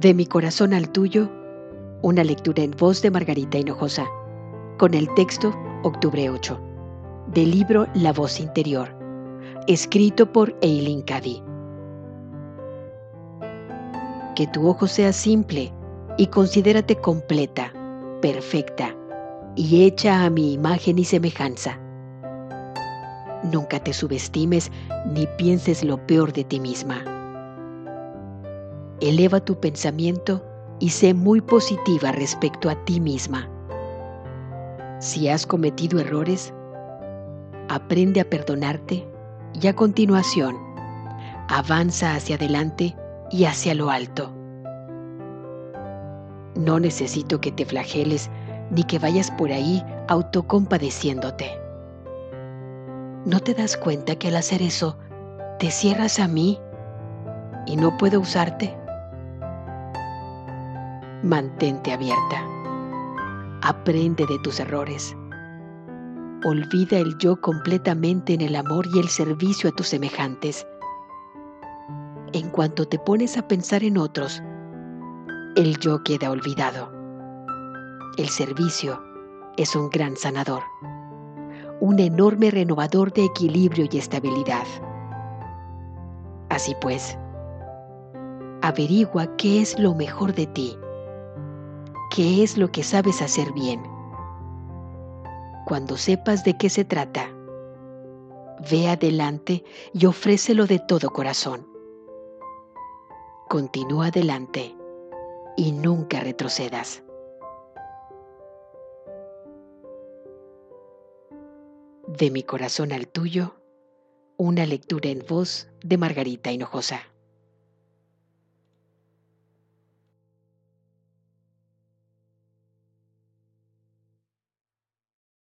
De mi corazón al tuyo, una lectura en voz de Margarita Hinojosa, con el texto Octubre 8, del libro La voz interior, escrito por Eileen Cady. Que tu ojo sea simple y considérate completa, perfecta y hecha a mi imagen y semejanza. Nunca te subestimes ni pienses lo peor de ti misma. Eleva tu pensamiento y sé muy positiva respecto a ti misma. Si has cometido errores, aprende a perdonarte y a continuación avanza hacia adelante y hacia lo alto. No necesito que te flageles ni que vayas por ahí autocompadeciéndote. ¿No te das cuenta que al hacer eso te cierras a mí y no puedo usarte? Mantente abierta. Aprende de tus errores. Olvida el yo completamente en el amor y el servicio a tus semejantes. En cuanto te pones a pensar en otros, el yo queda olvidado. El servicio es un gran sanador, un enorme renovador de equilibrio y estabilidad. Así pues, averigua qué es lo mejor de ti qué es lo que sabes hacer bien. Cuando sepas de qué se trata, ve adelante y ofrécelo de todo corazón. Continúa adelante y nunca retrocedas. De mi corazón al tuyo, una lectura en voz de Margarita Hinojosa.